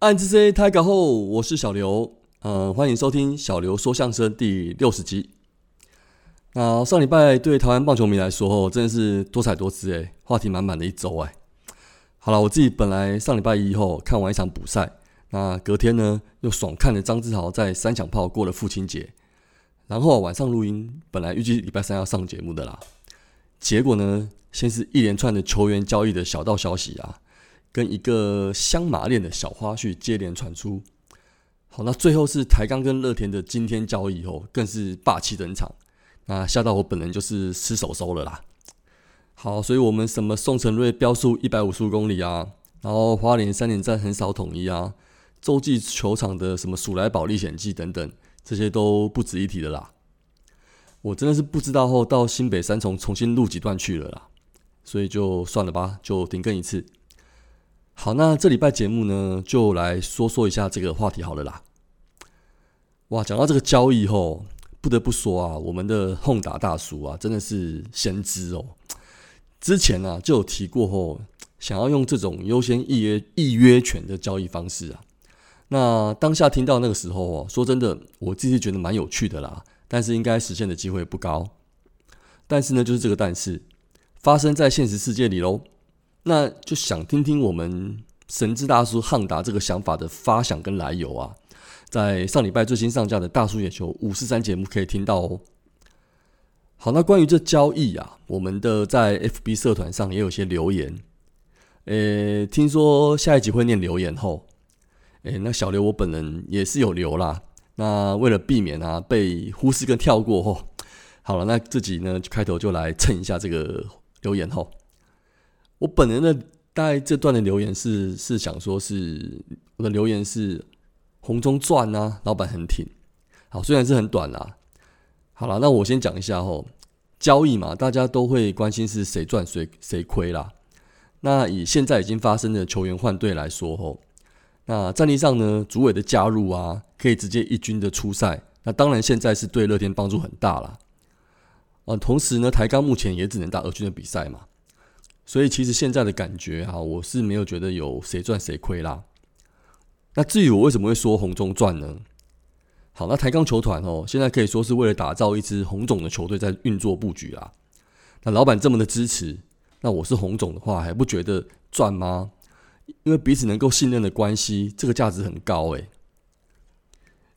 暗之 C 太搞后，我是小刘，呃，欢迎收听小刘说相声第六十集。那上礼拜对台湾棒球迷来说，真的是多彩多姿诶，话题满满的一周哎。好了，我自己本来上礼拜一后看完一场补赛，那隔天呢又爽看了张志豪在三响炮过了父亲节，然后晚上录音，本来预计礼拜三要上节目的啦，结果呢，先是一连串的球员交易的小道消息啊。跟一个香马链的小花絮接连传出，好，那最后是台钢跟乐天的今天交易后，更是霸气登场，那吓到我本人就是失手收了啦。好，所以我们什么宋承瑞标速一百五十公里啊，然后花莲三连战很少统一啊，洲际球场的什么鼠来宝历险记等等，这些都不值一提的啦。我真的是不知道后到新北三重重新录几段去了啦，所以就算了吧，就停更一次。好，那这礼拜节目呢，就来说说一下这个话题好了啦。哇，讲到这个交易后，不得不说啊，我们的轰打大叔啊，真的是先知哦。之前呢就有提过后，想要用这种优先预约预约权的交易方式啊。那当下听到那个时候哦，说真的，我自己觉得蛮有趣的啦，但是应该实现的机会不高。但是呢，就是这个但是发生在现实世界里喽。那就想听听我们神之大叔汉达这个想法的发想跟来由啊，在上礼拜最新上架的大叔野球五四三节目可以听到哦。好，那关于这交易啊，我们的在 FB 社团上也有些留言。呃，听说下一集会念留言后，诶，那小刘我本人也是有留啦。那为了避免啊被忽视跟跳过后，好了，那这集呢开头就来蹭一下这个留言后。我本人的大概这段的留言是是想说，是我的留言是红中赚啊，老板很挺。好，虽然是很短啦。好了，那我先讲一下吼，交易嘛，大家都会关心是谁赚谁谁亏啦。那以现在已经发生的球员换队来说吼，那战力上呢，主委的加入啊，可以直接一军的出赛。那当然现在是对乐天帮助很大了。啊，同时呢，台钢目前也只能打二军的比赛嘛。所以其实现在的感觉哈，我是没有觉得有谁赚谁亏啦。那至于我为什么会说红中赚呢？好，那台钢球团哦，现在可以说是为了打造一支红种的球队在运作布局啦。那老板这么的支持，那我是红种的话，还不觉得赚吗？因为彼此能够信任的关系，这个价值很高诶。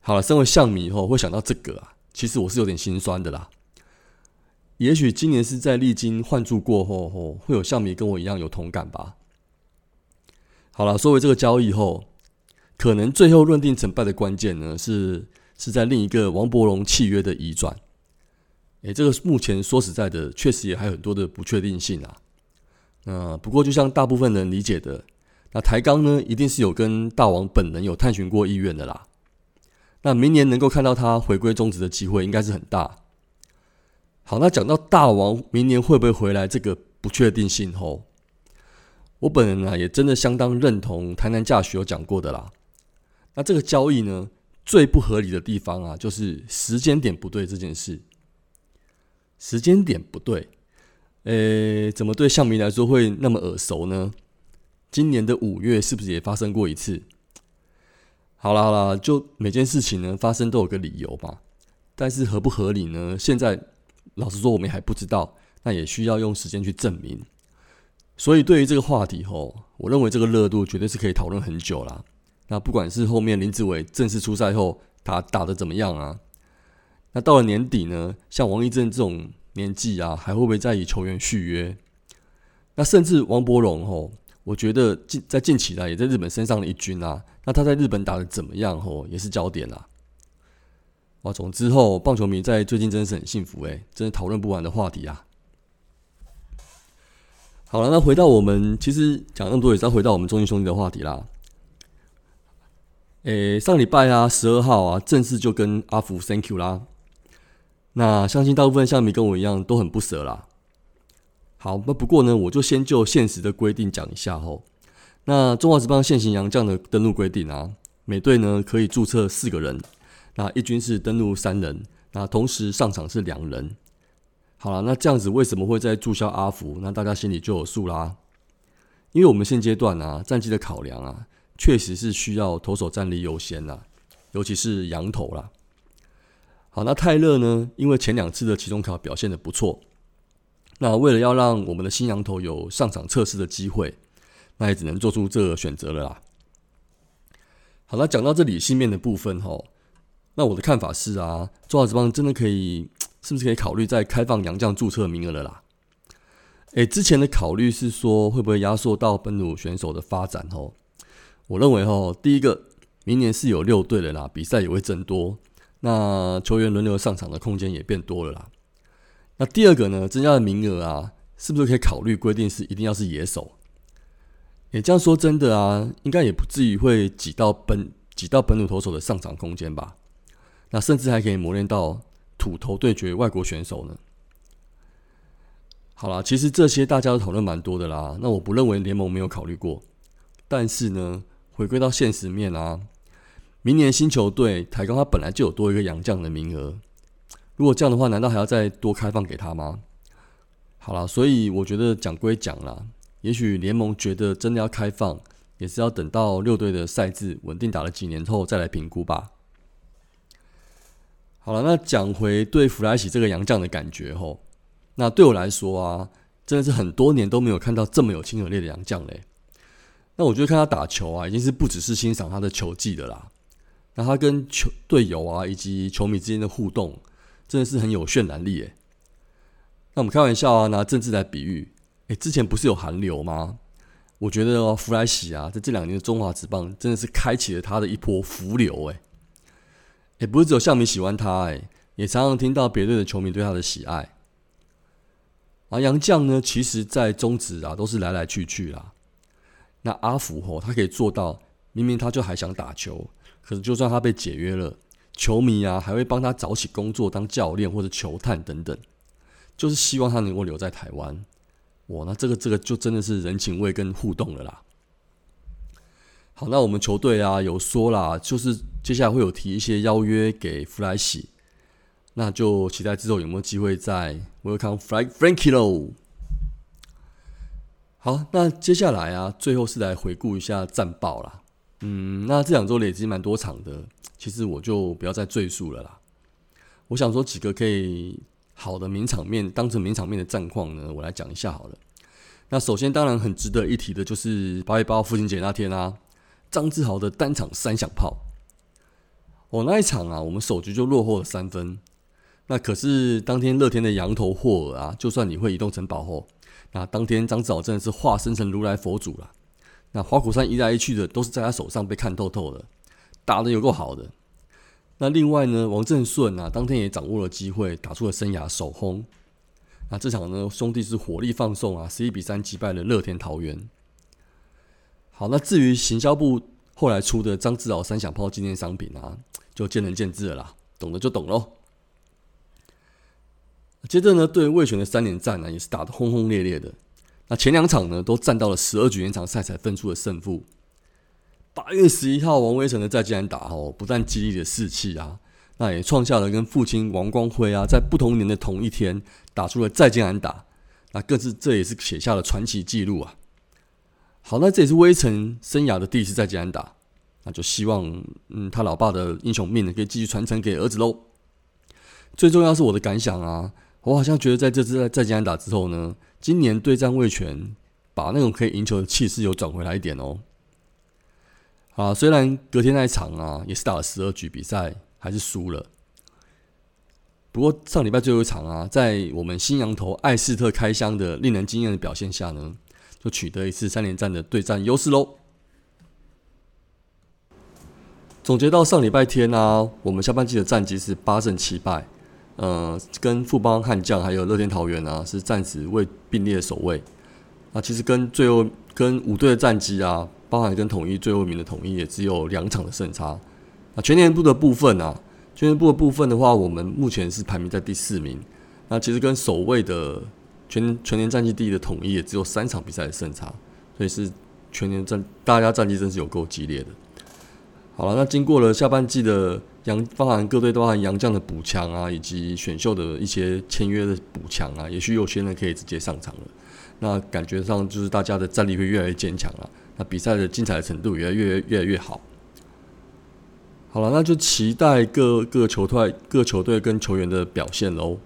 好了，身为象迷后会想到这个啊，其实我是有点心酸的啦。也许今年是在历经换注过后，后会有像你跟我一样有同感吧。好了，说回这个交易后，可能最后论定成败的关键呢，是是在另一个王伯荣契约的移转。诶，这个目前说实在的，确实也还有很多的不确定性啊。那不过就像大部分人理解的，那台钢呢，一定是有跟大王本人有探寻过意愿的啦。那明年能够看到他回归中职的机会，应该是很大。好，那讲到大王明年会不会回来这个不确定性后，我本人呢也真的相当认同台南驾许有讲过的啦。那这个交易呢，最不合理的地方啊，就是时间点不对这件事。时间点不对，诶，怎么对象迷来说会那么耳熟呢？今年的五月是不是也发生过一次？好啦好啦，就每件事情呢发生都有个理由吧。但是合不合理呢？现在。老实说，我们还不知道，那也需要用时间去证明。所以，对于这个话题吼，我认为这个热度绝对是可以讨论很久啦。那不管是后面林志伟正式出赛后，他打的怎么样啊？那到了年底呢，像王一正这种年纪啊，还会不会再以球员续约？那甚至王伯荣吼，我觉得近在近期呢，也在日本身上的一军啊，那他在日本打的怎么样吼，也是焦点啦。哇，总之后棒球迷在最近真的是很幸福诶，真的讨论不完的话题啊。好了，那回到我们其实讲那么多，也是要回到我们中信兄弟的话题啦。诶，上礼拜啊，十二号啊，正式就跟阿福 Thank you 啦。那相信大部分像迷跟我一样都很不舍啦。好，那不过呢，我就先就现实的规定讲一下吼。那中华职棒现行洋将的登录规定啊，每队呢可以注册四个人。那一军是登陆三人，那同时上场是两人。好了，那这样子为什么会在注销阿福？那大家心里就有数啦。因为我们现阶段啊，战绩的考量啊，确实是需要投手战力优先啦，尤其是羊头啦。好，那泰勒呢？因为前两次的期中考表现的不错，那为了要让我们的新羊头有上场测试的机会，那也只能做出这个选择了啦。好了，讲到这里，心面的部分哈，那我的看法是啊，中华职棒真的可以，是不是可以考虑再开放洋将注册名额了啦？诶，之前的考虑是说会不会压缩到本土选手的发展哦？我认为哦，第一个，明年是有六队的啦，比赛也会增多。那球员轮流上场的空间也变多了啦。那第二个呢，增加的名额啊，是不是可以考虑规定是一定要是野手？也这样说真的啊，应该也不至于会挤到本挤到本土投手的上场空间吧？那甚至还可以磨练到土头对决外国选手呢。好啦，其实这些大家都讨论蛮多的啦。那我不认为联盟没有考虑过，但是呢，回归到现实面啊。明年新球队台钢，他本来就有多一个洋将的名额。如果这样的话，难道还要再多开放给他吗？好了，所以我觉得讲归讲啦，也许联盟觉得真的要开放，也是要等到六队的赛制稳定打了几年后再来评估吧。好了，那讲回对弗莱喜这个洋将的感觉吼，那对我来说啊，真的是很多年都没有看到这么有亲和力的洋将嘞。那我觉得看他打球啊，已经是不只是欣赏他的球技的啦。那他跟球队友啊，以及球迷之间的互动，真的是很有渲染力诶。那我们开玩笑啊，拿政治来比喻，诶，之前不是有韩流吗？我觉得弗莱喜啊，在这两年的中华职棒，真的是开启了他的一波浮流诶。也不是只有校迷喜欢他哎，也常常听到别队的球迷对他的喜爱。而杨绛呢，其实在中职啊，都是来来去去啦。那阿福吼，他可以做到，明明他就还想打球。可是，就算他被解约了，球迷啊还会帮他找起工作，当教练或者球探等等，就是希望他能够留在台湾。哇，那这个这个就真的是人情味跟互动了啦。好，那我们球队啊有说啦，就是接下来会有提一些邀约给弗莱喜，那就期待之后有没有机会在 Welcome Frank Frankie 喽。好，那接下来啊，最后是来回顾一下战报啦。嗯，那这两周累积蛮多场的，其实我就不要再赘述了啦。我想说几个可以好的名场面，当成名场面的战况呢，我来讲一下好了。那首先当然很值得一提的就是八月八号父亲节那天啊，张志豪的单场三响炮。哦那一场啊，我们首局就落后了三分。那可是当天乐天的羊头霍尔啊，就算你会移动城堡后，那当天张志豪真的是化身成如来佛祖了。那花果山一来一去的都是在他手上被看透透的，打的有够好的。那另外呢，王振顺啊，当天也掌握了机会，打出了生涯首轰。那这场呢，兄弟是火力放送啊，十一比三击败了乐天桃园。好，那至于行销部后来出的张志豪三响炮纪念商品啊，就见仁见智了啦，懂的就懂喽。接着呢，对魏权的三连战呢，也是打得轰轰烈烈的。那前两场呢，都战到了十二局延长赛才分出了胜负。八月十一号，王威成的再见打哦，不但激励了士气啊，那也创下了跟父亲王光辉啊，在不同年的同一天打出了再见安打，那更是这也是写下了传奇记录啊。好，那这也是威成生涯的第一次再见安打，那就希望嗯，他老爸的英雄命呢，可以继续传承给儿子喽。最重要是我的感想啊，我好像觉得在这次再见安打之后呢。今年对战魏权，把那种可以赢球的气势有转回来一点哦。啊，虽然隔天那一场啊，也是打了十二局比赛，还是输了。不过上礼拜最后一场啊，在我们新羊头艾斯特开箱的令人惊艳的表现下呢，就取得一次三连战的对战优势喽。总结到上礼拜天啊，我们下半季的战绩是八胜七败。呃，跟富邦悍将还有乐天桃园啊，是暂时未并列首位。那其实跟最后跟五队的战绩啊，包含跟统一最后一名的统一也只有两场的胜差。那全年部的部分啊，全年部的部分的话，我们目前是排名在第四名。那其实跟首位的全全年战绩第一的统一也只有三场比赛的胜差，所以是全年战大家战绩真是有够激烈的。好了，那经过了下半季的。杨包含各队都包含洋将的补强啊，以及选秀的一些签约的补强啊，也许有些人可以直接上场了。那感觉上就是大家的战力会越来越坚强了，那比赛的精彩程度也会越越来越好。好了，那就期待各各球队、各球队跟球员的表现喽。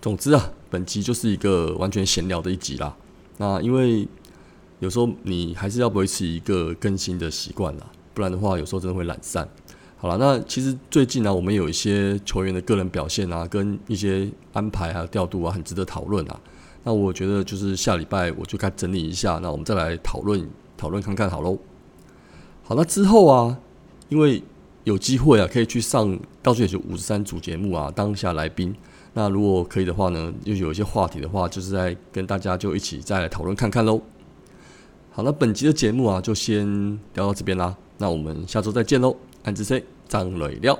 总之啊，本集就是一个完全闲聊的一集啦。那因为有时候你还是要维持一个更新的习惯啦，不然的话有时候真的会懒散。好了，那其实最近呢，我们有一些球员的个人表现啊，跟一些安排还有调度啊，很值得讨论啊。那我觉得就是下礼拜我就该整理一下，那我们再来讨论讨论看看好喽。好，那之后啊，因为有机会啊，可以去上到处也是五十三组节目啊，当下来宾。那如果可以的话呢，又有一些话题的话，就是在跟大家就一起再来讨论看看喽。好，那本集的节目啊，就先聊到这边啦。那我们下周再见喽，安之 C 张磊料。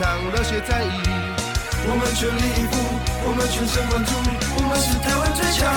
热血战役，我们全力以赴，我们全神贯注，我们是台湾最强。